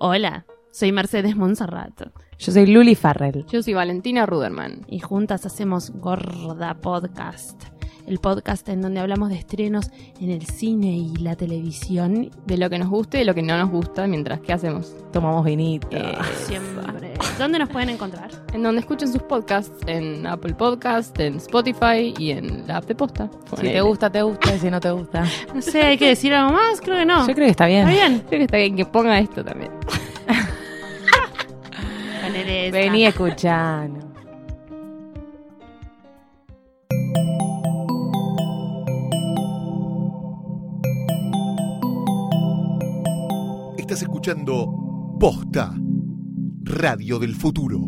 Hola, soy Mercedes Monserrat Yo soy Luli Farrell. Yo soy Valentina Ruderman. y juntas hacemos Gorda Podcast, el podcast en donde hablamos de estrenos en el cine y la televisión. De lo que nos gusta y de lo que no nos gusta mientras que hacemos. Tomamos vinito. Eh, siempre. ¿Dónde nos pueden encontrar? En donde escuchen sus podcasts, en Apple Podcast, en Spotify y en la app de posta. si te gusta, te gusta. Y si no te gusta. No sé, ¿hay que decir algo más? Creo que no. Yo creo que está bien. ¿Está bien? Creo que está bien que ponga esto también. Vení escuchando. Estás escuchando Posta, Radio del Futuro.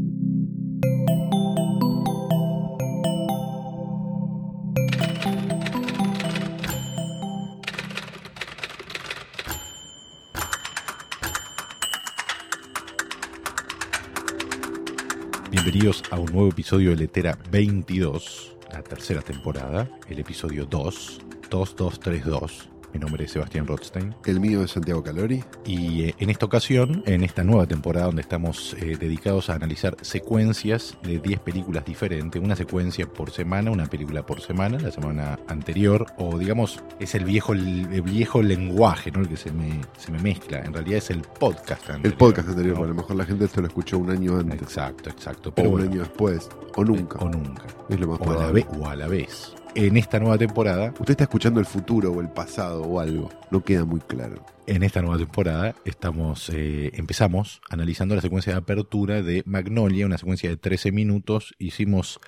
Bienvenidos a un nuevo episodio de Letera 22, la tercera temporada, el episodio 2, 2232. Mi nombre es Sebastián Rothstein. El mío es Santiago Calori. Y eh, en esta ocasión, en esta nueva temporada donde estamos eh, dedicados a analizar secuencias de 10 películas diferentes, una secuencia por semana, una película por semana, la semana anterior, o digamos, es el viejo, el viejo lenguaje, ¿no? El que se me, se me mezcla. En realidad es el podcast anterior. El podcast anterior, ¿no? a lo mejor la gente esto lo escuchó un año antes. Exacto, exacto. O un bueno, año después. O nunca. O nunca. Es lo más O a, la vez, o a la vez. En esta nueva temporada, Usted está escuchando el futuro o el pasado o algo. No queda muy claro. en esta nueva temporada estamos eh, empezamos analizando la secuencia de apertura de Magnolia, una secuencia de 13 minutos. Hicimos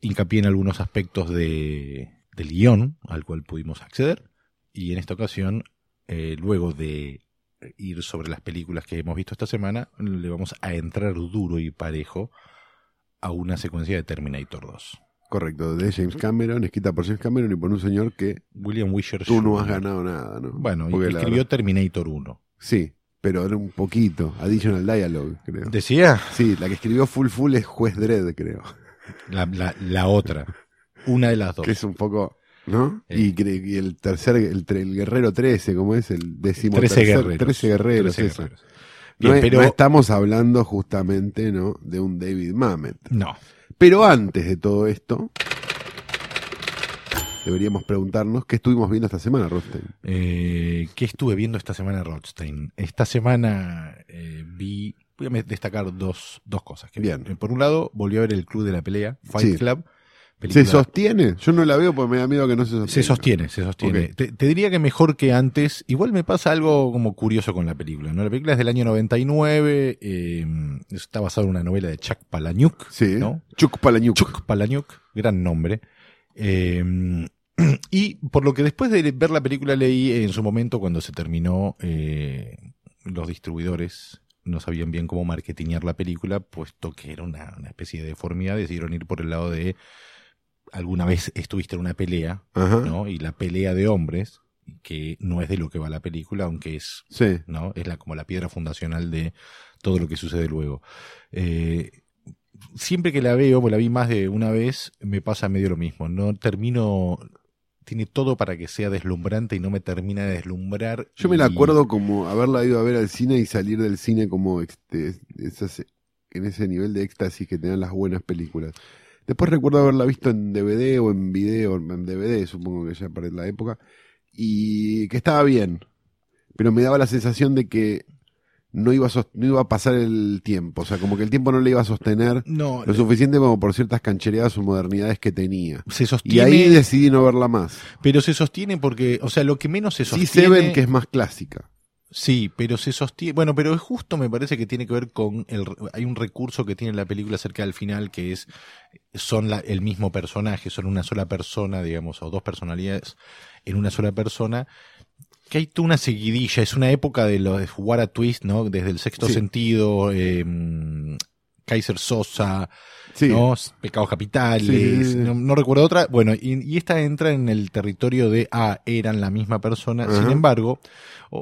hincapié en algunos aspectos de, del guion al cual pudimos acceder. Y en esta ocasión, eh, luego de ir sobre las películas que hemos visto esta semana, le vamos a entrar duro y parejo a una secuencia de Terminator 2. Correcto, de James Cameron, escrita por James Cameron y por un señor que William Wisher tú no has ganado nada, ¿no? Bueno, y Porque escribió Terminator 1. Sí, pero era un poquito. Additional Dialogue, creo. ¿Decía? Sí, la que escribió Full Full es Juez Dredd, creo. La, la, la otra. Una de las dos. Que es un poco. ¿No? Eh. Y, el tercer, el, guerrero 13, ¿cómo es? El décimo 13 tercer- guerreros. 13 guerreros, 13 eso. No, Bien, es- pero no estamos hablando justamente, ¿no? De un David Mamet. no. Pero antes de todo esto, deberíamos preguntarnos qué estuvimos viendo esta semana, Rostein. Eh, ¿Qué estuve viendo esta semana, Rothstein? Esta semana eh, vi. Voy a destacar dos, dos cosas. Que. Bien. Eh, Por un lado, volví a ver el Club de la Pelea, Fight Sí. Club. ¿Se sostiene? Yo no la veo porque me da miedo que no se sostiene. Se sostiene, se sostiene. Te, te diría que mejor que antes. Igual me pasa algo como curioso con la película. ¿no? La película es del año 99. eh, está basada en una novela de Chuck Palahniuk. Sí. ¿no? Chuck Palahniuk. Chuck Palahniuk, gran nombre. Eh, y por lo que después de ver la película leí en su momento cuando se terminó, eh, los distribuidores no sabían bien cómo marketear la película, puesto que era una, una especie de deformidad, decidieron ir por el lado de alguna vez estuviste en una pelea, Ajá. ¿no? Y la pelea de hombres, que no es de lo que va la película, aunque es Sí. ¿no? Es la, como la piedra fundacional de todo lo que sucede luego. Eh, siempre que la veo, pues la vi más de una vez, me pasa medio lo mismo. No termino, tiene todo para que sea deslumbrante y no me termina de deslumbrar. Yo me la acuerdo como haberla ido a ver al cine y salir del cine como este, esas- en ese nivel de éxtasis que tenían las buenas películas. Después recuerdo haberla visto en DVD o en video, en DVD supongo que ya para la época, y que estaba bien, pero me daba la sensación de que no iba a, no iba a pasar el tiempo, o sea, como que el tiempo no le iba a sostener No, lo suficiente como por ciertas canchereadas o modernidades que tenía. se Y sostiene, ahí decidí no verla más. pero se sostiene porque, o sea, lo que menos se Sí, sostiene. Seven, que es más clásica. Sí, pero se sostiene. Bueno, pero justo me parece que tiene que ver con el. Hay un recurso que tiene la película cerca del final que es. Son la- el mismo personaje, son una sola persona, digamos, o dos personalidades en una sola persona. Que hay toda una seguidilla, es una época de los de What a Twist, ¿no? Desde el sexto Sí. sentido, eh, Kaiser Sosa, Sí. ¿no? Pecados capitales, Sí. No, no recuerdo otra. Bueno, y, y esta entra en el territorio de, ah, eran la misma persona. Sin embargo,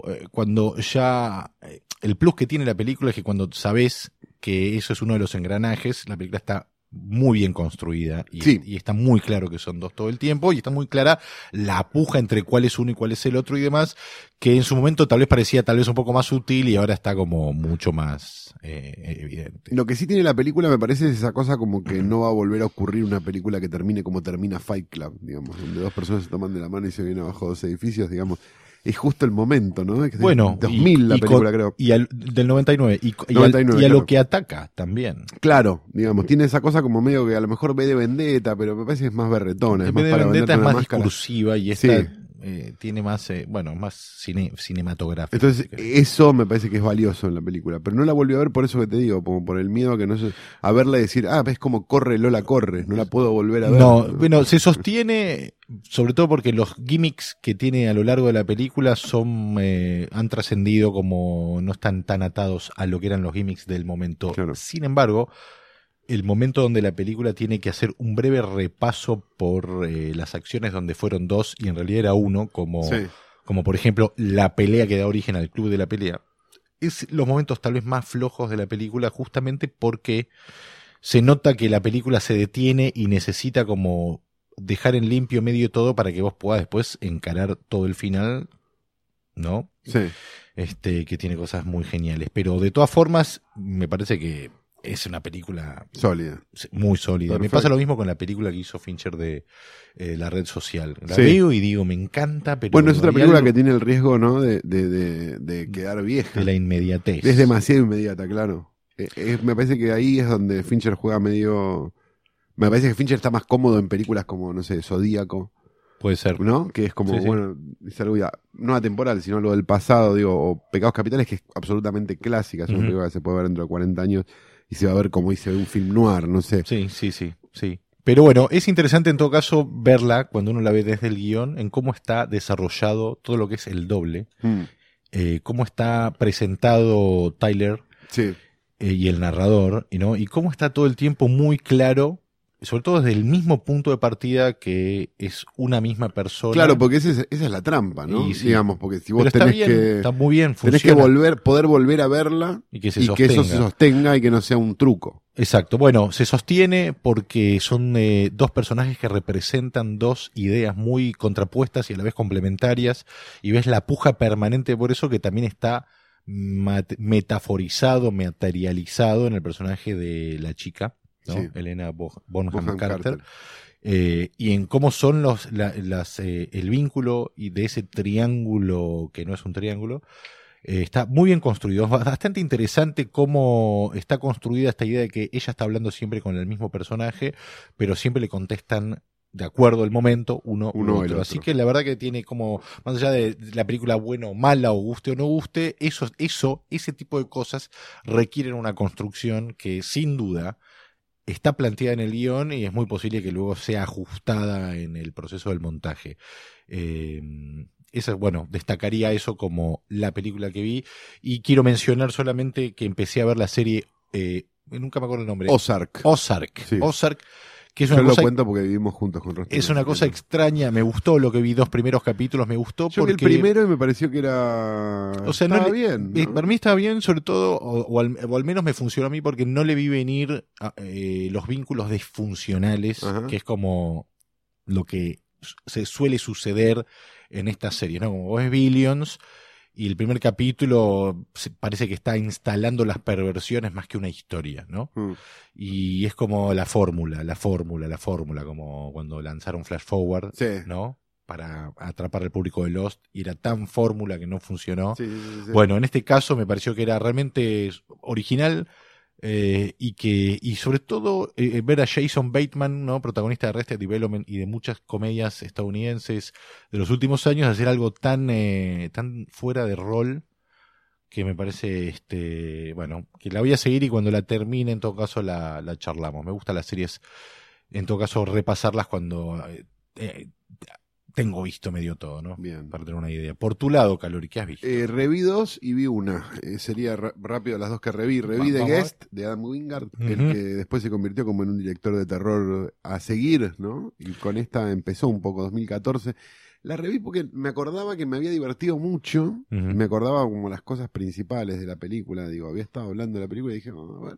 eh, cuando ya, eh, el plus que tiene la película es que cuando sabes que eso es uno de los engranajes, la película está muy bien construida y, Sí. y está muy claro que son dos todo el tiempo y está muy clara la puja entre cuál es uno y cuál es el otro y demás, que en su momento tal vez parecía tal vez un poco más sutil y ahora está como mucho más eh, evidente. Lo que sí tiene la película, me parece, es esa cosa como que no va a volver a ocurrir una película que termine como termina Fight Club, digamos, donde dos personas se toman de la mano y se vienen abajo dos edificios, digamos. Es justo el momento, ¿no? Es Bueno, y- 2000 la y película, con- creo. Y al- del 99. Y, y al- 99, y a lo que ataca también. Claro, digamos, tiene esa cosa como medio que a lo mejor ve de vendetta, pero me parece que es más berretona. Es más de para Vendetta es más discursiva y esta Sí. Eh, tiene más, eh, bueno, más cine, cinematográfica. Entonces, eso me parece que es valioso en la película. Pero no la volví a ver por eso que te digo, como por el miedo a que no se. a verla y decir, ah, ves cómo corre Lola corre, no la puedo volver a ver. No, bueno, se sostiene, sobre todo porque los gimmicks que tiene a lo largo de la película son, eh, han trascendido como no están tan atados a lo que eran los gimmicks del momento. Claro. Sin embargo, el momento donde la película tiene que hacer un breve repaso por eh, las acciones donde fueron dos y en realidad era uno, como, Sí. como por ejemplo la pelea que da origen al club de la pelea, es los momentos tal vez más flojos de la película justamente porque se nota que la película se detiene y necesita como dejar en limpio medio todo para que vos puedas después encarar todo el final, ¿no? Sí. Este, que tiene cosas muy geniales. Pero de todas formas, me parece que es una película Sólida. muy sólida. Me pasa lo mismo con la película que hizo Fincher de eh, la red social. La Sí. veo y digo, me encanta, pero Bueno, es otra película algo que tiene el riesgo, ¿no? De, de, de, de quedar vieja. de la inmediatez. Es demasiado inmediata, claro. Eh, eh, me parece que ahí es donde Fincher juega medio. Me parece que Fincher está más cómodo en películas como, no sé, Zodíaco, Puede ser. ¿no? Que es como, Sí, sí. bueno, es algo ya, no atemporal, sino algo del pasado, digo, o Pecados Capitales, que es absolutamente clásica, es una película que se puede ver dentro de 40 años y se va a ver como dice un film noir, no sé. Sí, sí, sí, sí. Pero bueno, es interesante en todo caso verla cuando uno la ve desde el guion, en cómo está desarrollado todo lo que es el doble, Mm, eh, cómo está presentado Tyler Sí, eh, y el narrador, y ¿no? Y cómo está todo el tiempo muy claro, sobre todo desde el mismo punto de partida que es una misma persona. claro, porque es- esa es la trampa, ¿no? Y sí. Digamos, porque si vos tenés bien, que, está muy bien, tenés que funciona. volver, poder volver a verla y que se y que eso se sostenga y que no sea un truco. Exacto. Bueno, se sostiene porque son eh, dos personajes que representan dos ideas muy contrapuestas y a la vez complementarias y ves la puja permanente por eso que también está metaforizado, materializado en el personaje de la chica, ¿no? Sí. Elena Bo- Bonham Bonham Carter. Carter. eh, y en cómo son los la- las eh, el vínculo y de ese triángulo que no es un triángulo eh, está muy bien construido. Es bastante interesante cómo está construida esta idea de que ella está hablando siempre con el mismo personaje, pero siempre le contestan de acuerdo al momento uno, u Uno otro. otro. Así que la verdad que tiene como, más allá de la película buena o mala, o guste o no guste, eso, eso, ese tipo de cosas requieren una construcción que sin duda está planteada en el guion y es muy posible que luego sea ajustada en el proceso del montaje. Eh, esa, bueno, destacaría eso como la película que vi. Y quiero mencionar solamente que empecé a ver la serie, eh, nunca me acuerdo el nombre. Ozark. Ozark. Sí. Ozark, que es Yo una lo cosa, cuento porque vivimos juntos con Rostro. es una cosa extraña. Me gustó lo que vi dos primeros capítulos, me gustó Yo vi porque... el primero y me pareció que era. O sea, no Estaba le- bien. Eh, ¿no? Para mí estaba bien, sobre todo, o, o al, o al menos me funcionó a mí porque no le vi venir a- eh, los vínculos disfuncionales, Ajá. que es como lo que se suele suceder en estas series, ¿no? Como vos ves Billions y el primer capítulo parece que está instalando las perversiones más que una historia, ¿no? Mm. Y es como la fórmula, la fórmula, la fórmula, como cuando lanzaron Flash Forward, Sí. ¿no? Para atrapar al público de Lost y era tan fórmula que no funcionó. Sí, sí. Bueno, en este caso me pareció que era realmente original eh, y que y sobre todo eh, ver a Jason Bateman, no protagonista de Arrested Development y de muchas comedias estadounidenses de los últimos años hacer algo tan eh, tan fuera de rol que me parece este bueno que la voy a seguir y cuando la termine en todo caso la, la charlamos. Me gustan las series en todo caso repasarlas cuando eh, eh, tengo visto medio todo, ¿no? Bien. Para tener una idea. Por tu lado, Calori, ¿qué has visto? Eh, reví dos y vi una. Eh, sería rápido las dos que reví. Reví The. Guest de Adam Wingard, el Ujú. que después se convirtió como en un director de terror a seguir, ¿no? Y con esta empezó un poco 2014. La reví porque me acordaba que me había divertido mucho. Ujú. Me acordaba como las cosas principales de la película. Digo, había estado hablando de la película y dije, "Oh, bueno,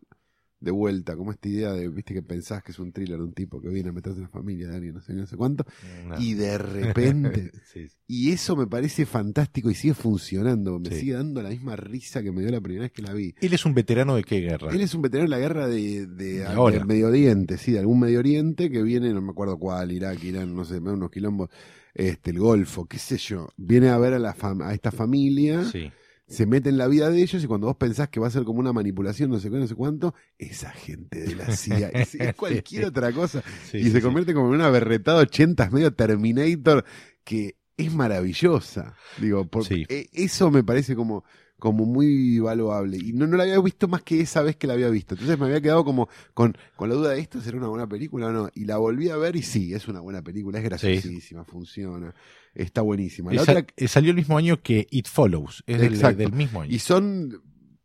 de vuelta, como esta idea de, viste, que pensás que es un thriller de un tipo que viene a meterse en la familia de alguien, no sé, no sé cuánto, No. y de repente, Sí, sí. y eso me parece fantástico y sigue funcionando, me Sí. sigue dando la misma risa que me dio la primera vez que la vi. Él es un veterano de qué guerra? Él es un veterano de la guerra de, de, del Medio Oriente, sí, de algún Medio Oriente que viene, no me acuerdo cuál, Irak, Irán, no sé, unos quilombos, este, el Golfo, qué sé yo. Viene a ver a, la fam- a esta familia, Sí. Se mete en la vida de ellos y cuando vos pensás que va a ser como una manipulación, no sé qué, no sé cuánto, esa gente de la CIA, es, es cualquier otra cosa. Sí, y sí, se convierte como en una berretada 80 medio Terminator que es maravillosa. Digo, por- e- eso me parece como, como muy valuable. Y no, no la había visto más que esa vez que la había visto. Entonces me había quedado como con, con la duda de esto será una buena película o no. Y la volví a ver y sí, es una buena película, es graciosísima, funciona, está buenísima. La Esa- otra- eh, salió el mismo año que It Follows. Es del, mismo año. y son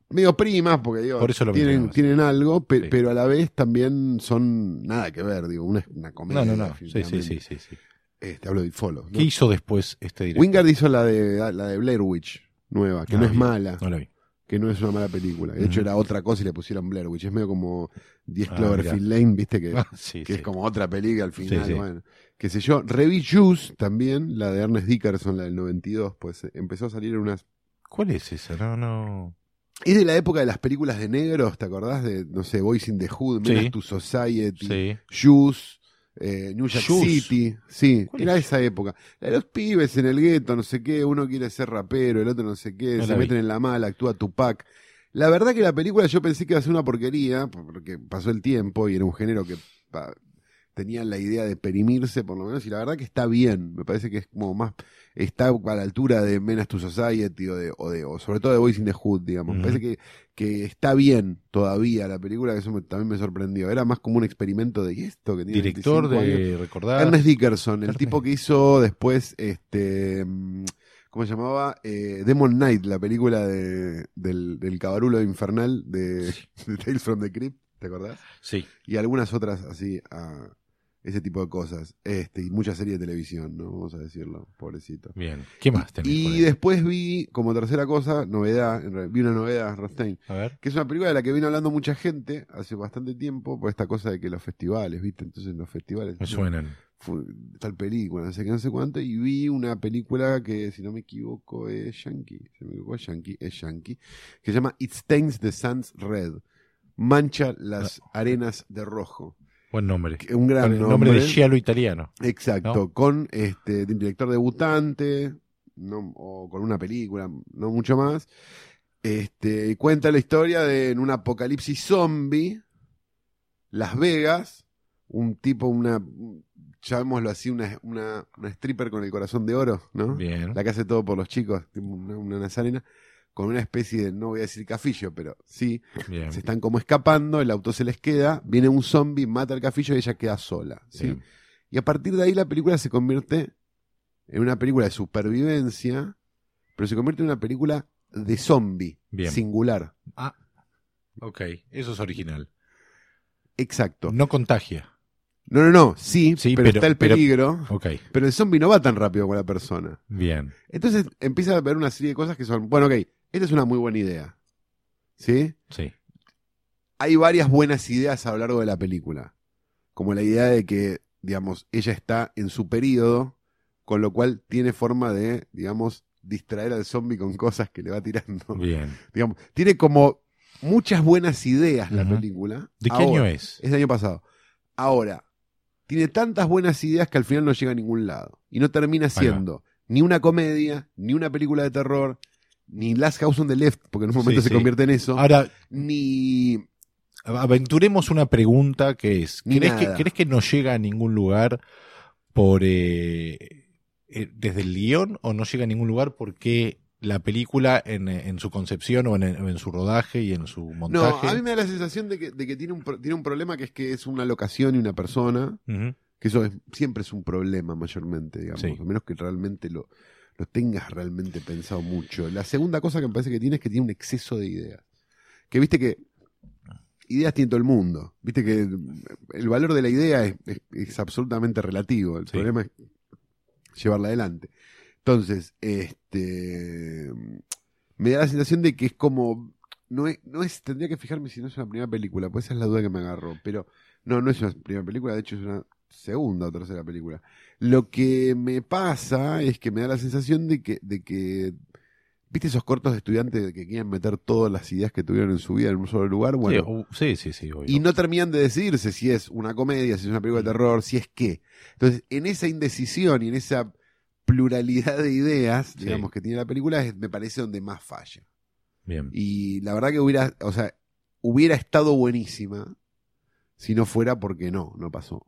medio primas, porque digo, Por eso lo tienen, tienen algo, pe- Sí. pero a la vez también son nada que ver, digo, una, una comedia. no, no, no. Sí, sí, sí, sí, sí. Este, hablo de It Follows, ¿no? ¿Qué hizo después este director? Wingard hizo la de, la de Blair Witch, nueva, que no es mala, No la vi. que no es una mala película. De hecho, era otra cosa y le pusieron Blair Witch. Es medio como 10 Ah, Cloverfield Lane, viste, que, Ah, sí, que sí. es como otra película al final. Sí. Bueno, qué sé yo. Reví Juice también, la de Ernest Dickerson, la del 92, pues eh, empezó a salir en unas ¿Cuál es esa? No, no. Es de la época de las películas de negros, ¿te acordás? De, no sé, Boys in the Hood. Menace to Society. Juice, eh, New York. City. Sí, ¿Cuál era es? esa época. Los pibes en el gueto, no sé qué, uno quiere ser rapero, el otro no sé qué, No se vi. meten en la mala, actúa Tupac. La verdad que la película yo pensé que iba a ser una porquería, porque pasó el tiempo y era un género que pa, tenía la idea de perimirse por lo menos, y la verdad que está bien, me parece que es como más, está a la altura de Menace to Society o, de, o, de, o sobre todo de Boys in the Hood, digamos. Me parece que, que está bien todavía la película, que eso me- también me sorprendió. Era más como un experimento de ¿y esto que tiene Director 25 años? de recordar. Ernest Dickerson, el Ernest. tipo que hizo después, este, mm, ¿cómo se llamaba? Eh, Demon Knight, la película de, del, del cabarulo infernal de, de Tales from the Crypt, ¿te acordás? Sí. Y algunas otras así, ah, ese tipo de cosas. Este, y mucha serie de televisión, ¿no? Vamos a decirlo, pobrecito. Bien. ¿Qué más tenés? Y después vi, como tercera cosa, novedad, vi una novedad, Rostein, A ver. que es una película de la que vino hablando mucha gente hace bastante tiempo, por esta cosa de que los festivales, ¿viste? Entonces los festivales... Me suenan. fu- tal película, no sé qué, no sé cuánto, y vi una película que, si no me equivoco, es yankee, si me equivoco, es yankee, es yankee, que se llama It Stains the Sands Red, mancha las arenas de rojo. Buen nombre. Un gran nombre. nombre de giallo italiano. Exacto, ¿no? con este director debutante, no, o con una película, no mucho más. Este, y cuenta la historia de en un apocalipsis zombie, Las Vegas, un tipo, una, llamémoslo así, una, una, una stripper con el corazón de oro, ¿no? Bien. La que hace todo por los chicos, una, una nazarena, con una especie de, no voy a decir cafillo, pero sí, Bien. se están como escapando, el auto se les queda, viene un zombie, mata al cafillo y ella queda sola, ¿sí? Bien. Y a partir de ahí la película se convierte en una película de supervivencia, pero se convierte en una película de zombie, Bien. singular. Ah. Ok. Eso es original. Exacto. No contagia. No, no, no, sí, Sí, pero, pero- está el pero- peligro, Ok. pero el zombie no va tan rápido como la persona. Bien. Entonces empieza a ver una serie de cosas que son, bueno, ok, esta es una muy buena idea. ¿Sí? Sí. hay varias buenas ideas a lo largo de la película. Como la idea de que, digamos, ella está en su periodo, con lo cual tiene forma de, digamos, distraer al zombie con cosas que le va tirando. Bien. Digamos, tiene como muchas buenas ideas la película. ¿De qué Ahora- año es? Es del año pasado. Ahora, tiene tantas buenas ideas que al final no llega a ningún lado. Y no termina siendo ni una comedia, ni una película de terror, ni Last House on the Left, porque en un momento Sí, se sí. convierte en eso, Ahora, ni aventuremos una pregunta que es, ¿crees que. ¿crees que no llega a ningún lugar por eh, eh, desde el guion o no llega a ningún lugar porque la película en, en su concepción o en, en su rodaje y en su No, montaje? a mí me da la sensación de que, de que tiene, un, tiene un problema que es que es una locación y una persona, que eso es- siempre es un problema mayormente, digamos, Sí. a menos que realmente lo, lo tengas realmente pensado mucho. La segunda cosa que me parece que tiene es que tiene un exceso de ideas. Que viste que ideas tiene todo el mundo, viste que el valor de la idea es, es- es absolutamente relativo, el Sí. problema es llevarla adelante. Entonces, este me da la sensación de que es como no es, no es, tendría que fijarme si no es una primera película, pues esa es la duda que me agarró. Pero no, no es una primera película, de hecho es una segunda o tercera película. Lo que me pasa es que me da la sensación de que, de que ¿viste esos cortos de estudiantes que quieren meter todas las ideas que tuvieron en su vida en un solo lugar? Bueno, sí, sí, sí, sí, obvio. y no terminan de decidirse si es una comedia, si es una película de terror, si es qué. Entonces, en esa indecisión y en esa pluralidad de ideas, Sí. digamos, que tiene la película, me parece donde más falla. Bien. Y la verdad que hubiera, o sea, hubiera estado buenísima si no fuera porque no, no pasó.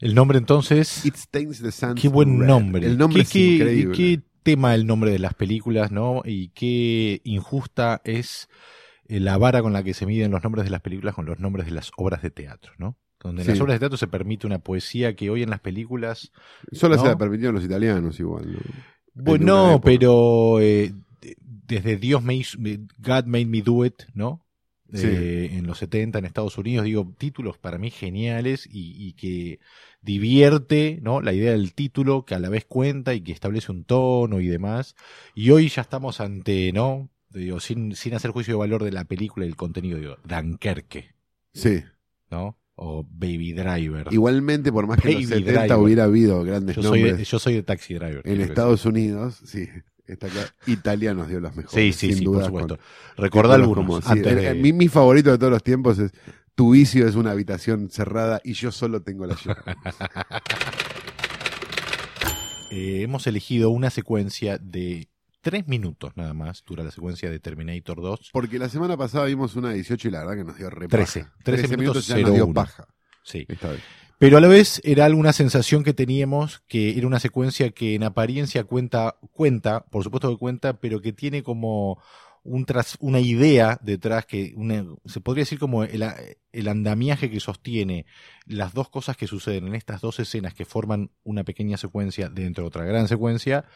El nombre entonces. It Stains the Sands Qué buen Red. nombre. El nombre ¿Qué, es increíble. qué tema el nombre de las películas, ¿no? Y qué injusta es eh, la vara con la que se miden los nombres de las películas con los nombres de las obras de teatro, ¿no? Donde en Sí. las obras de teatro se permite una poesía que hoy en las películas. Solo se la permitieron los italianos igual. ¿no? Bueno, no, pero eh, de- desde Dios me hizo, God made me do it, ¿no? Sí. Eh, en los 70 en Estados Unidos, digo, títulos para mí geniales y, y que divierte, ¿no? La idea del título, que a la vez cuenta y que establece un tono y demás. Y hoy ya estamos ante, ¿no? Digo, sin, sin hacer juicio de valor de la película y el contenido, digo, Dunkerque, Sí. ¿no? O Baby Driver. Igualmente, por más que en los Baby 70 Driver. hubiera habido grandes yo, soy nombres de, yo soy de Taxi Driver. en Estados Unidos, sí. Está acá. Italianos dio las mejores. Sí, sí, sin sí, duda, por supuesto. con Recordá algunos. como, sí, antes el- de- el- mi, mi favorito de todos los tiempos es Tu vicio es una habitación cerrada y yo solo tengo la llave. Eh, hemos elegido una secuencia de tres minutos nada más, dura la secuencia de Terminator 2. Porque la semana pasada vimos una de 18 y la verdad que nos dio re Trece. paja. Trece 13 minutos, ya nos dio 01. paja Sí. esta vez. Pero a la vez era alguna sensación que teníamos que era una secuencia que en apariencia cuenta, cuenta, por supuesto que cuenta, pero que tiene como un tras, una idea detrás que una- se podría decir como el, el andamiaje que sostiene las dos cosas que suceden en estas dos escenas que forman una pequeña secuencia dentro de otra gran secuencia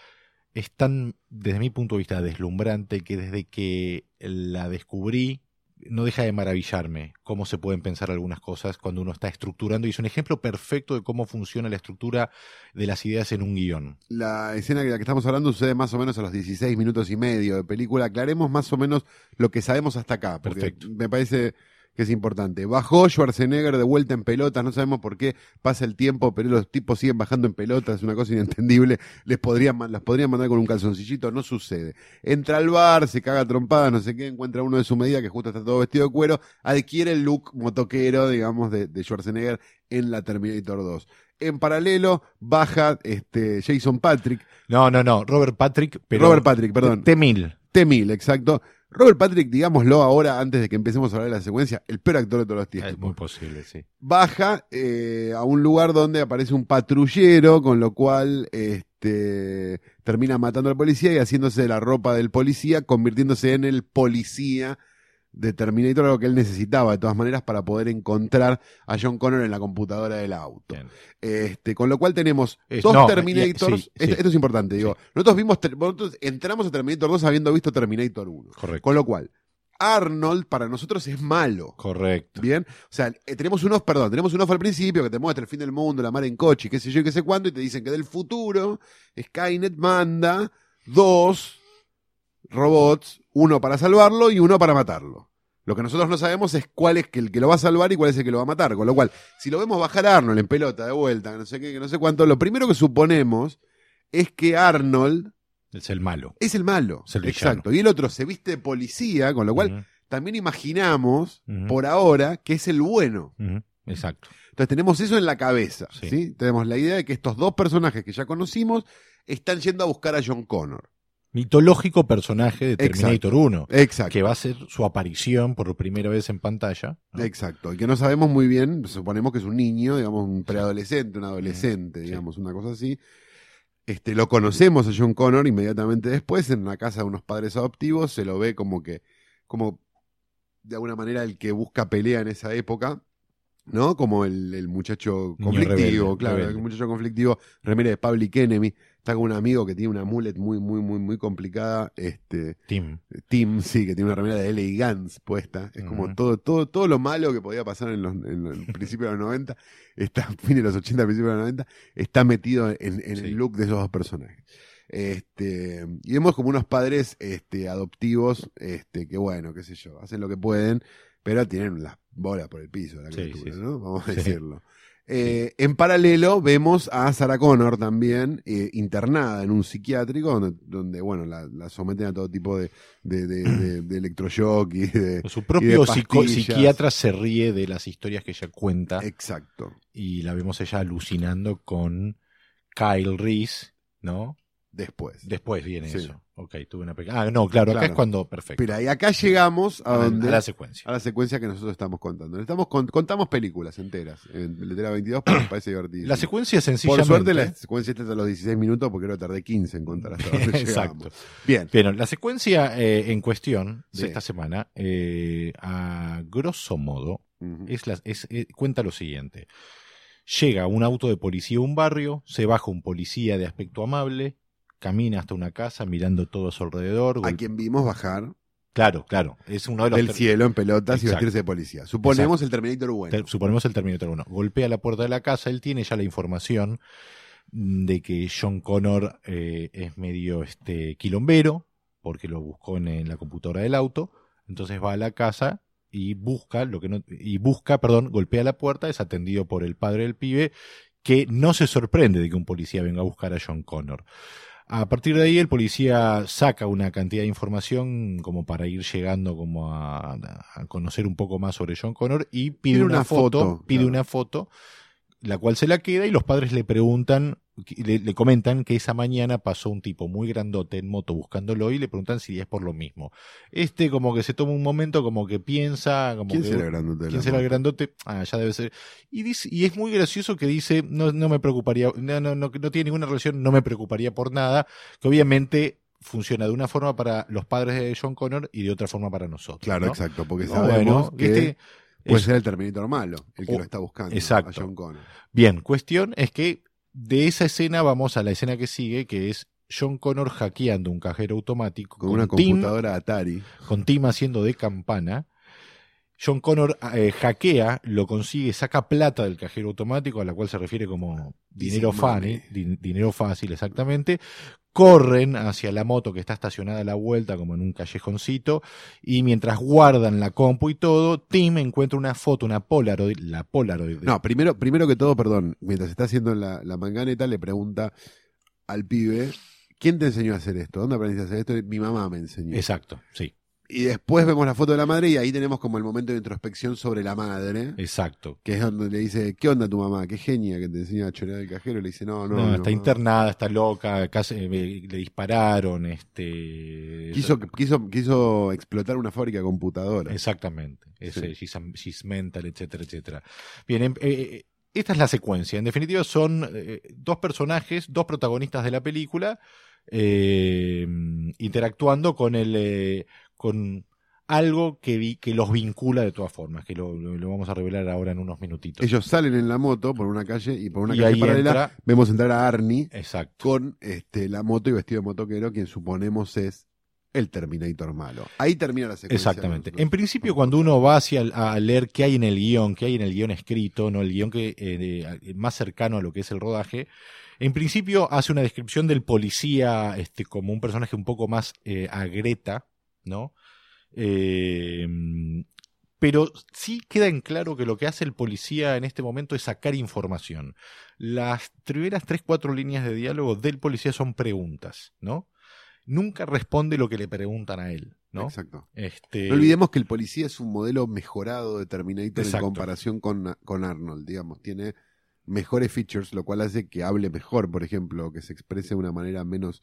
es tan, desde mi punto de vista, deslumbrante que desde que la descubrí no deja de maravillarme cómo se pueden pensar algunas cosas cuando uno está estructurando y es un ejemplo perfecto de cómo funciona la estructura de las ideas en un guion. La escena de la que estamos hablando sucede más o menos a los 16 minutos y medio de película. Aclaremos más o menos lo que sabemos hasta acá, porque Perfecto. me parece que es importante. Bajó Schwarzenegger de vuelta en pelotas, no sabemos por qué pasa el tiempo, pero los tipos siguen bajando en pelotas, es una cosa inentendible. Les podrían, las podrían mandar con un calzoncillito, no sucede. Entra al bar, se caga trompada, no sé qué, encuentra uno de su medida que justo está todo vestido de cuero, adquiere el look motoquero, digamos, de, de Schwarzenegger en la Terminator 2. En paralelo, baja este Jason Patrick, No, no, no, Robert Patrick, pero Robert Patrick, perdón. T-1000. T-1000, exacto. Robert Patrick, digámoslo ahora, antes de que empecemos a hablar de la secuencia, el peor actor de todos los Es tiempos. muy posible, sí. Baja eh, a un lugar donde aparece un patrullero, con lo cual este, termina matando al policía y haciéndose de la ropa del policía, convirtiéndose en el policía de Terminator, algo que él necesitaba de todas maneras para poder encontrar a John Connor en la computadora del auto. Bien. Este, con lo cual tenemos Es- dos no, Terminators. y- sí, esto, sí. esto es importante, digo. Nosotros vimos, nosotros entramos a Terminator 2 habiendo visto Terminator 1. Correcto. Con lo cual, Arnold para nosotros es malo. Correcto. Bien, o sea, eh, tenemos unos, perdón, tenemos unos al principio que te muestra el fin del mundo, la mar en coche, qué sé yo, y qué sé cuándo, y te dicen que del futuro Skynet manda dos robots, uno para salvarlo y uno para matarlo. Lo que nosotros no sabemos es cuál es el que lo va a salvar y cuál es el que lo va a matar. Con lo cual, si lo vemos bajar a Arnold en pelota de vuelta, no sé qué, no sé cuánto, lo primero que suponemos es que Arnold Es el malo. es el malo. Es el. Exacto. Y el otro se viste de policía, con lo cual también imaginamos, por ahora, que es el bueno. Exacto. Entonces tenemos eso en la cabeza. Sí. Sí. Tenemos la idea de que estos dos personajes que ya conocimos están yendo a buscar a John Connor. Mitológico personaje de Terminator 1, Exacto. que va a ser su aparición por primera vez en pantalla. ¿no? Exacto. Y que no sabemos muy bien, suponemos que es un niño, digamos, un preadolescente, un adolescente, Sí. digamos, una cosa así. Este, lo conocemos a John Connor inmediatamente después, en una casa de unos padres adoptivos, se lo ve como que, como de alguna manera el que busca pelea en esa época, ¿no? Como el, el muchacho conflictivo, rebelde, claro, rebelde. el muchacho conflictivo, remera de Public Enemy, está con un amigo que tiene una mullet muy, muy, muy, muy complicada, este, Tim. Tim, sí, que tiene una remera de L.A. Guns puesta. Es como todo, todo, todo lo malo que podía pasar en los, en los principios de los 90, está, fin de los 80, principios de los 90, está metido en, en Sí. el look de esos dos personajes. Este, y vemos como unos padres este, adoptivos, este, que bueno, qué sé yo, hacen lo que pueden, pero tienen las bolas por el piso la Sí, sí. ¿no? Vamos a Sí. decirlo. Eh, en paralelo vemos a Sarah Connor también eh, internada en un psiquiátrico donde, donde, bueno, la, la someten a todo tipo de, de, de, electroshock y de... Su propio y psiquiatra se ríe de las historias que ella cuenta Exacto. y la vemos ella alucinando con Kyle Reese, ¿no? Después. Después viene Sí. eso. Ok, tuve una pequeña... Ah, no, claro, acá Claro. es cuando... Perfecto. Pero y acá llegamos a a, donde... a la secuencia. a la secuencia que nosotros estamos contando. Estamos con- contamos películas enteras en Letera 22 porque me parece divertido. La secuencia Por sencillamente... suerte la secuencia está hasta los 16 minutos porque que tardé 15 en contar hasta donde Exacto. llegamos. Bien. Bien, la secuencia eh, en cuestión de Sí. esta semana, eh, a grosso modo, es la- es- eh, cuenta lo siguiente. Llega un auto de policía a un barrio, se baja un policía de aspecto amable, camina hasta una casa mirando todo a su alrededor. A quien vimos bajar Claro, claro. Es uno de los del cielo en pelotas y vestirse de policía. Suponemos el Terminator bueno. ter- suponemos el Terminator 1. Golpea la puerta de la casa, él tiene ya la información de que John Connor eh, es medio este quilombero, porque lo buscó en, en la computadora del auto. Entonces va a la casa y busca lo que no y busca, perdón, golpea la puerta, es atendido por el padre del pibe que no se sorprende de que un policía venga a buscar a John Connor. A partir de ahí el policía saca una cantidad de información como para ir llegando como a, a conocer un poco más sobre John Connor y pide, Pide una, una foto, foto, pide claro. una foto la cual se la queda y los padres le preguntan, le, le comentan que esa mañana pasó un tipo muy grandote en moto buscándolo y le preguntan si es por lo mismo. Este como que se toma un momento, como que piensa, como ¿Quién que, será el grandote ¿Quién será el grandote? Ah, ya debe ser. Y dice, y es muy gracioso que dice, no, no me preocuparía, no, no, no, no tiene ninguna relación, no me preocuparía por nada, que obviamente funciona de una forma para los padres de John Connor y de otra forma para nosotros. Claro, ¿no? exacto, porque sabemos bueno, que ¿viste? puede Es- ser el Terminator malo, el que lo está buscando. exacto. A John Connor. Bien, cuestión es que de esa escena vamos a la escena que sigue, que es John Connor hackeando un cajero automático Con una Tim, computadora Atari. con Tim haciendo de campana. John Connor eh, hackea, lo consigue, saca plata del cajero automático, a la cual se refiere como dinero din- dinero fácil exactamente. Corren hacia la moto que está estacionada a la vuelta, como en un callejoncito, y mientras guardan la compu y todo, Tim encuentra una foto, una Polaroid, la Polaroid. de- No, primero, primero que todo, perdón, mientras está haciendo la, la manganeta, le pregunta al pibe, ¿quién te enseñó a hacer esto? ¿Dónde aprendiste a hacer esto? Mi mamá me enseñó. Exacto, sí, Y después vemos la foto de la madre y ahí tenemos como el momento de introspección sobre la madre, exacto. que es donde le dice, ¿qué onda tu mamá? Qué genia que te enseña a chorear el cajero. Y le dice, no, no, No, no, está no". internada, está loca, casi eh, le dispararon, este... Quiso, quiso, quiso explotar una fábrica de computadoras. Exactamente. Es, Sí. eh, she's, she's mental, etcétera, etcétera. Bien, em- eh, esta es la secuencia. En definitiva, son eh, dos personajes, dos protagonistas de la película, eh, interactuando con el eh, con algo que, vi- que los vincula de todas formas, que lo, lo- lo vamos a revelar ahora en unos minutitos. Ellos salen en la moto por una calle y por una Y calle paralela entra- vemos entrar a Arnie Exacto. con este, la moto y vestido de motoquero, quien suponemos es el Terminator malo. Ahí termina la secuencia. Exactamente. En principio, cuando uno va hacia a leer qué hay en el guion, qué hay en el guion escrito, no el guion que eh, de- más cercano a lo que es el rodaje, en principio hace una descripción del policía este, como un personaje un poco más eh, agreta, ¿no? Eh, pero sí queda en claro que lo que hace el policía en este momento es sacar información. Las primeras tres, cuatro líneas de diálogo del policía son preguntas, ¿no? Nunca responde lo que le preguntan a él, ¿no? Exacto. Este, No olvidemos que el policía es un modelo mejorado de Terminator Exacto. en comparación con, con Arnold, digamos. Tiene mejores features, lo cual hace que hable mejor, por ejemplo, que se exprese de una manera menos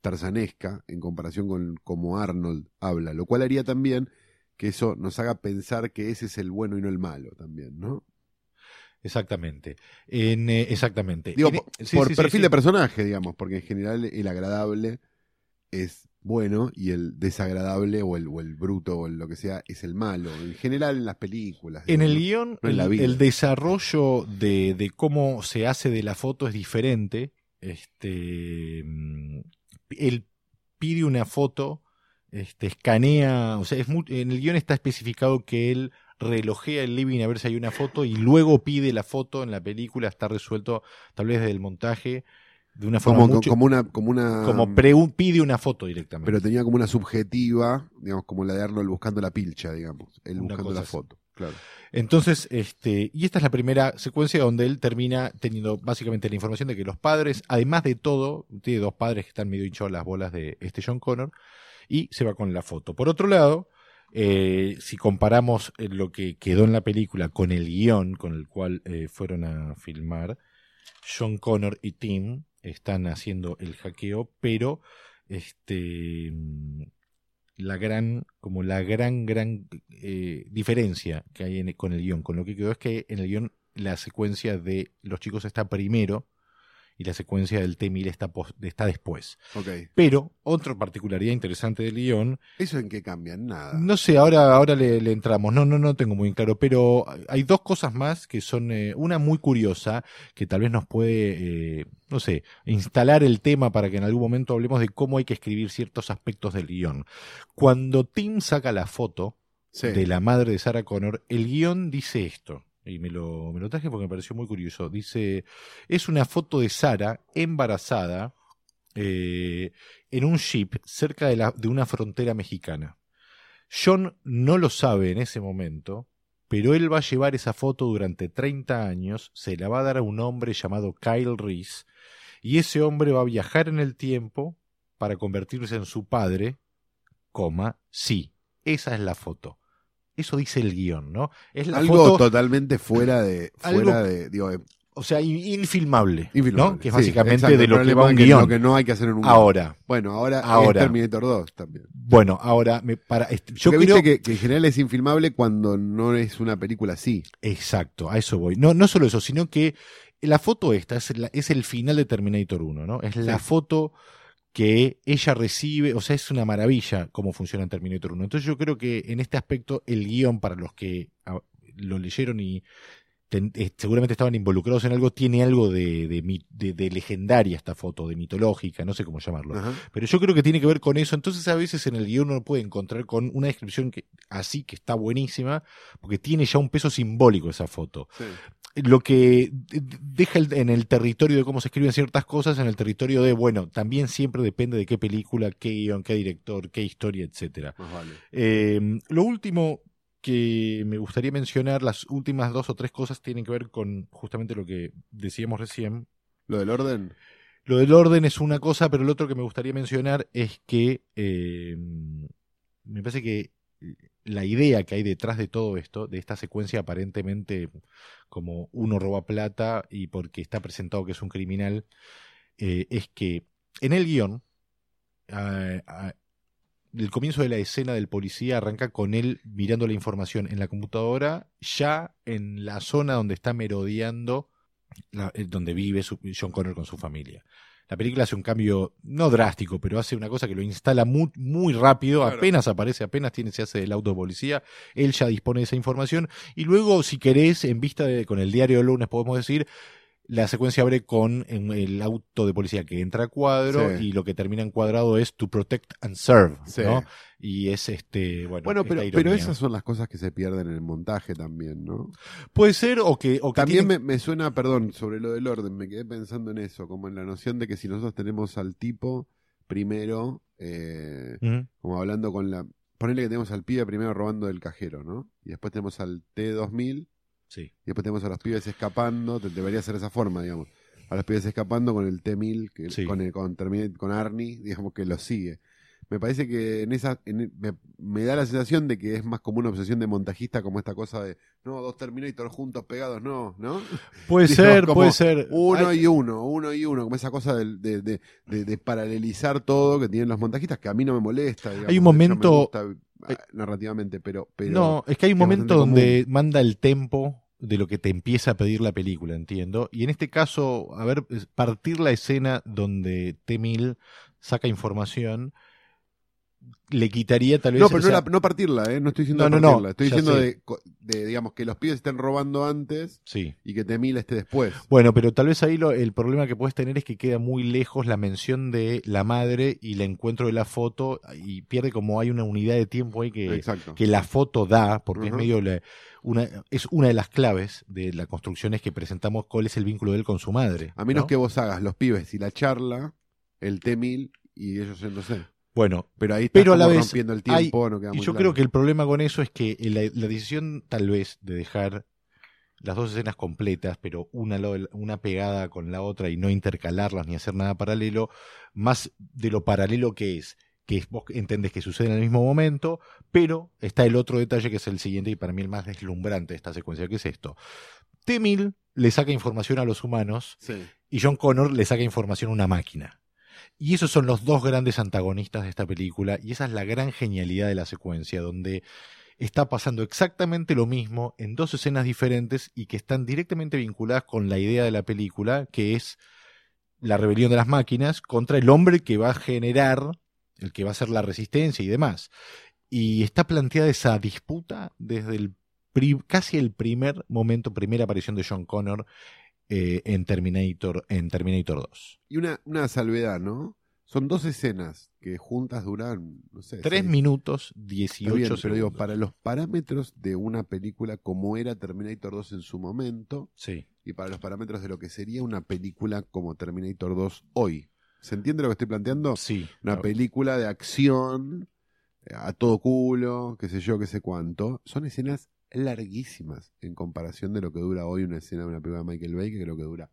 tarzanesca en comparación con como Arnold habla, lo cual haría también que eso nos haga pensar que ese es el bueno y no el malo también, ¿no? Exactamente. En, eh, exactamente. Digo, En- por, sí, por sí, sí, perfil sí. de personaje, digamos, porque en general el agradable es bueno y el desagradable o el, o el bruto o el lo que sea es el malo. En general en las películas. En el guion, no en la el, vida. el desarrollo de, de cómo se hace de la foto es diferente. Este, mm, él pide una foto, este, escanea, o sea, es muy- en el guion está especificado que él relojea el living a ver si hay una foto y luego pide la foto en la película, está resuelto tal vez desde el montaje De una forma Como, mucho- como una, como una. como pre- pide una foto directamente. pero tenía como una subjetiva, digamos, como la de Arnold buscando la pilcha, digamos. Él Una buscando la foto. Claro. Entonces, este, y esta es la primera secuencia donde él termina teniendo básicamente la información de que los padres, además de todo, tiene dos padres que están medio hinchados las bolas de este John Connor, y se va con la foto. Por otro lado, eh, si comparamos eh, lo que quedó en la película con el guion con el cual eh, fueron a filmar, John Connor y Tim están haciendo el hackeo, pero este la gran, como la gran, gran eh, diferencia que hay en- con el guion, con lo que quedó es que en el guion la secuencia de los chicos está primero y la secuencia del T-1000 está, está después. Pero otra particularidad interesante del guion ¿Eso en qué cambia? Nada. no sé, ahora, ahora le, le entramos. No, no, no tengo muy claro. Pero hay dos cosas más que son. eh, una muy curiosa, que tal vez nos puede, eh, no sé, instalar el tema para que en algún momento hablemos de cómo hay que escribir ciertos aspectos del guion. Cuando Tim saca la foto Sí. de la madre de Sarah Connor, el guion dice esto. Y me lo, me lo traje porque me pareció muy curioso. Dice, es una foto de Sarah embarazada eh, en un ship cerca de, la, de una frontera mexicana. John no lo sabe en ese momento, pero él va a llevar esa foto durante 30 años, se la va a dar a un hombre llamado Kyle Reese, y ese hombre va a viajar en el tiempo para convertirse en su padre, coma, sí, esa es la foto. Eso dice el guion, ¿no? Es la Algo foto, totalmente fuera de. Algo- Fuera de. Digo, de- o sea, in- infilmable, infilmable. ¿no? Que es básicamente exacto, de lo que va es un que guion. Lo que no hay que hacer en un guion. Ahora, Bueno, ahora, Ahora. es Terminator 2 también. bueno, ahora me para este, yo Porque creo viste que, que en general es infilmable cuando no es una película así. Exacto, a eso voy. No, no solo eso, sino que la foto esta es, la- es el final de Terminator 1, ¿no? Es la foto que ella recibe, o sea, es una maravilla cómo funciona en Terminator 1. Entonces yo creo que en este aspecto el guion para los que ah, lo leyeron y ten- eh, seguramente estaban involucrados en algo, tiene algo de, de, mi- de- de legendaria esta foto, de mitológica, no sé cómo llamarlo. Ajá. Pero yo creo que tiene que ver con eso. Entonces a veces en el guion uno puede encontrar con una descripción que así que está buenísima, porque tiene ya un peso simbólico esa foto. Sí. Lo que deja en el territorio de cómo se escriben ciertas cosas, en el territorio de, bueno, también siempre depende de qué película, qué guion, qué director, qué historia, vale. Eh, lo último que me gustaría mencionar, las últimas dos o tres cosas tienen que ver con justamente lo que decíamos recién, Lo del orden. lo del orden es una cosa, pero lo otro que me gustaría mencionar es que eh, me parece que la idea que hay detrás de todo esto, de esta secuencia aparentemente como uno roba plata y porque está presentado que es un criminal, eh, es que en el guion, ah, ah, el comienzo de la escena del policía arranca con él mirando la información en la computadora, ya en la zona donde está merodeando la- eh, donde vive su- John Connor con su familia. La película hace un cambio, no drástico, pero hace una cosa que lo instala muy, muy rápido, Claro. apenas aparece, apenas tiene, se hace el auto de policía, él ya dispone de esa información, y luego, si querés, en vista de, con el diario del lunes, podemos decir, la secuencia abre con en el auto de policía que entra a cuadro Sí. y lo que termina en cuadrado es to protect and serve, Sí. ¿no? Y es este, bueno, Bueno, pero, pero esas son las cosas que se pierden en el montaje también, ¿no? puede ser o que, o que También tienen- me, me suena, perdón, sobre lo del orden, me quedé pensando en eso, como en la noción de que si nosotros tenemos al tipo primero, eh, como hablando con la... Ponele que tenemos al pibe primero robando del cajero, ¿no? Y después tenemos al T2000 Sí. y después tenemos a los pibes escapando, te- debería ser esa forma, digamos. A los pibes escapando con el T1000, que, Sí. con, el, con, con Arnie, digamos que lo sigue. Me parece que en esa en- me, me da la sensación de que es más como una obsesión de montajista, como esta cosa de, no, dos Terminator juntos pegados, no, ¿no? Puede Digo, ser, puede ser. Uno Hay- y uno, uno y uno, como esa cosa de, de, de- de paralelizar todo que tienen los montajistas, que a mí no me molesta. digamos, Hay un momento- narrativamente, pero, pero no, es que hay un momento donde manda el tempo de lo que te empieza a pedir la película, entiendo. Y en este caso, a ver, partir la escena donde T-1000 saca información, le quitaría tal vez... No, o pero sea, no, la- no partirla, ¿eh? No estoy diciendo No, no, no, partirla. Estoy diciendo sé. de, de, digamos, que los pibes estén robando antes Sí. y que Temil esté después. Bueno, pero tal vez ahí lo- el problema que puedes tener es que queda muy lejos la mención de la madre y el encuentro de la foto y pierde como hay una unidad de tiempo ahí que, Exacto. que la foto da, porque es medio la- una, es una de las claves de la construcción es que presentamos cuál es el vínculo de él con su madre. A menos ¿no? que vos hagas los pibes y la charla, el Temil y ellos yéndose. Bueno, Pero ahí Pero pero a la vez rompiendo el hay- tiempo, no queda y yo claro. creo que el problema con eso es que la, la decisión tal vez de dejar las dos escenas completas, pero una, una pegada con la otra y no intercalarlas ni hacer nada paralelo, más de lo paralelo que es, que vos entendés que sucede en el mismo momento, pero está el otro detalle que es el siguiente y para mí el más deslumbrante de esta secuencia, que es esto. T-1000 le saca información a los humanos Sí. y John Connor le saca información a una máquina. Y esos son los dos grandes antagonistas de esta película y esa es la gran genialidad de la secuencia, donde está pasando exactamente lo mismo en dos escenas diferentes y que están directamente vinculadas con la idea de la película, que es la rebelión de las máquinas contra el hombre que va a generar, el que va a hacer la resistencia y demás. Y está planteada esa disputa desde el casi el primer momento, primera aparición de John Connor eh, en Terminator, en Terminator 2. Y una, una salvedad, ¿no? Son dos escenas que juntas duran, no sé. Tres seis- minutos, Está 18 bien, segundos. pero digo, para los parámetros de una película como era Terminator 2 en su momento Sí. y para los parámetros de lo que sería una película como Terminator 2 hoy. ¿Se entiende lo que estoy planteando? Sí. Una película de acción eh, a todo culo, qué sé yo, qué sé cuánto. Son escenas larguísimas en comparación de lo que dura hoy una escena de una película de Michael Bay, que creo que dura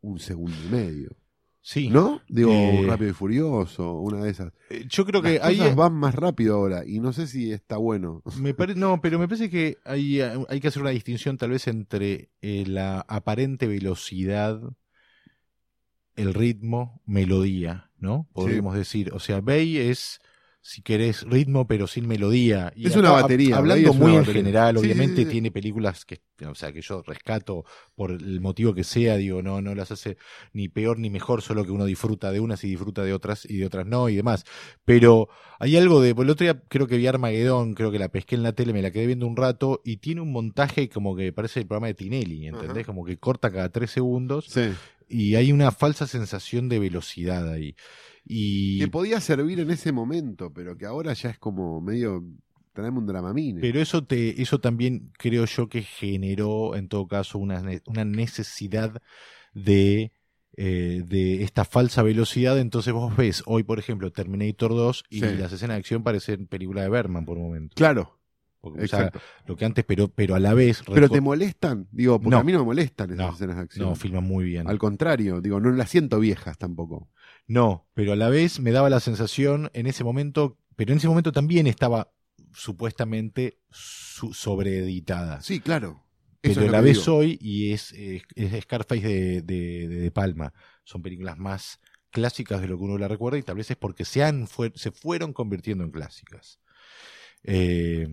un segundo y medio. Sí. ¿No? Digo, Eh, Rápido y Furioso, una de esas. Eh, Yo creo que Las ahí cosas van más rápido ahora y no sé si está bueno. me pare- no, pero me parece que hay, hay que hacer una distinción tal vez entre eh, la aparente velocidad, el ritmo, melodía, ¿no? Podríamos decir. O sea, Bay es, si querés, ritmo pero sin melodía. Y Es una batería, Hablando muy en general, sí, obviamente sí, sí. tiene películas que, o sea, que yo rescato por el motivo que sea, digo, no, no las hace ni peor ni mejor, solo que uno disfruta de unas y disfruta de otras y de otras no y demás. Pero hay algo de, por el otro día creo que vi Armagedón, creo que la pesqué en la tele, me la quedé viendo un rato y tiene un montaje como que parece el programa de Tinelli, ¿entendés? Ajá. Como que corta cada tres segundos y hay una falsa sensación de velocidad ahí. Y, Que podía servir en ese momento, pero que ahora ya es como medio. Traeme un dramamine. pero eso te, eso también creo yo que generó en todo caso una, una necesidad de, eh, de esta falsa velocidad. Entonces vos ves hoy, por ejemplo, Terminator 2 y Sí. las escenas de acción parecen película de Berman por un momento. Claro, Porque, exacto. lo que antes, pero, pero a la vez. Pero te molestan, digo, porque No. a mí no me molestan esas No, escenas de acción. No, filman muy bien. Al contrario, digo, no las siento viejas tampoco. No, pero a la vez me daba la sensación en ese momento, pero en ese momento también estaba supuestamente su- sobreeditada. Sí, claro. pero Eso es lo la ves digo. hoy y es, es, es Scarface de, de, de- de Palma. Son películas más clásicas de lo que uno la recuerda y tal vez es porque se, han fue- se fueron convirtiendo en clásicas. Eh,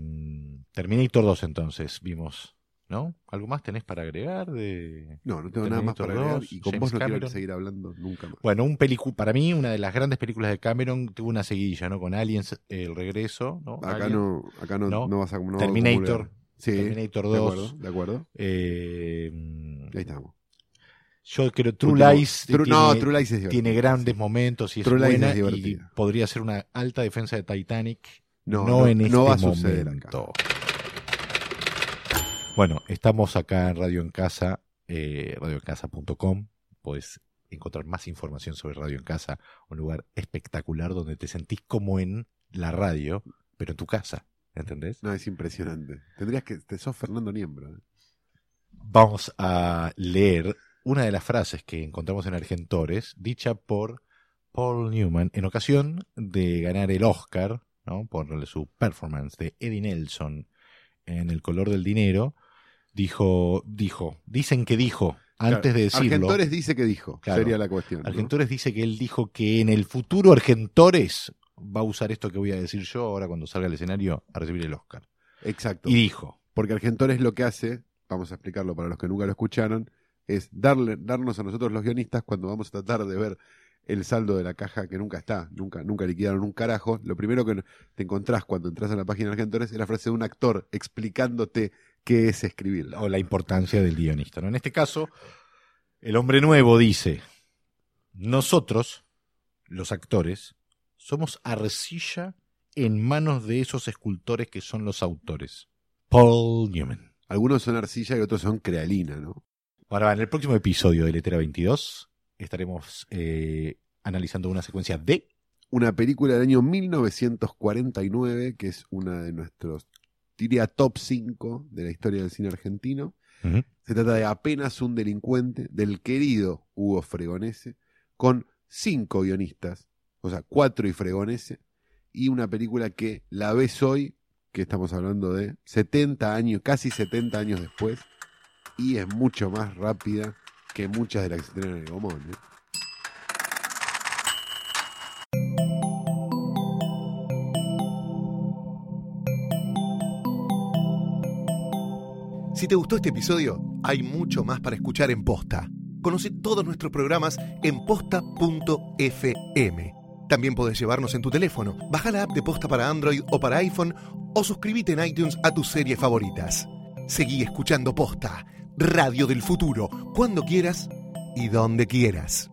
Terminator 2 entonces vimos, ¿no? ¿Algo más tenés para agregar de... No, no tengo nada más Terminator para agregar 2, y con James vos no quiero Cameron. seguir hablando nunca más. Bueno, un pelicu para mí una de las grandes películas de Cameron tuvo una seguidilla, ¿no? Con Aliens, El Regreso, ¿no? acá Alien, no, acá no, No. no vas a no vas a Terminator. Sí, Terminator de 2. acuerdo, de acuerdo. eh, Ahí estamos. yo creo True. Lies True- tiene, no, True Lies es tiene grandes momentos y es True Lies buena es y podría ser una alta defensa de Titanic. No, No, no, en este no va a suceder momento. Bueno, estamos acá en Radio en Casa, eh, radioencasa.com. Puedes encontrar más información sobre Radio en Casa, un lugar espectacular donde te sentís como en la radio, pero en tu casa. ¿Entendés? No, es impresionante. Tendrías que. Te sos Fernando Niembro. ¿eh? Vamos a leer una de las frases que encontramos en Argentores, dicha por Paul Newman en ocasión de ganar el Oscar, ¿no? por su performance de Eddie Nelson en El color del dinero. Dijo, dijo, dicen que dijo, antes de decirlo. Argentores dice que dijo. Claro. Sería la cuestión. ¿no? Argentores dice que él dijo que en el futuro Argentores va a usar esto que voy a decir yo ahora cuando salga al escenario a recibir el Oscar. Exacto. Y dijo, Porque Argentores lo que hace, vamos a explicarlo para los que nunca lo escucharon, es darle, darnos a nosotros los guionistas cuando vamos a tratar de ver el saldo de la caja que nunca está, nunca, nunca liquidaron un carajo. Lo primero que te encontrás cuando entras a la página de Argentores es la frase de un actor explicándote qué es escribirla. o la importancia del guionista. ¿no? En este caso, el hombre nuevo dice, nosotros, los actores, somos arcilla en manos de esos escultores que son los autores. Paul Newman. Algunos son arcilla y otros son crealina, ¿no? Ahora, en el próximo episodio de Letera 22 estaremos eh, analizando una secuencia de... Una película del año 1949, que es una de nuestros, diría, top 5 de la historia del cine argentino. Se trata de Apenas un delincuente, del querido Hugo Fregonese, con cinco guionistas, o sea, cuatro y Fregonese, y una película que la ves hoy, que estamos hablando de 70 años, casi 70 años después, y es mucho más rápida que muchas de las que se estrenan en el Gomón. ¿eh? Si te gustó este episodio, hay mucho más para escuchar en Posta. Conoce todos nuestros programas en posta.fm. También podés llevarnos en tu teléfono. Baja la app de Posta para Android o para iPhone o suscríbete en iTunes a tus series favoritas. Seguí escuchando Posta, Radio del Futuro, cuando quieras y donde quieras.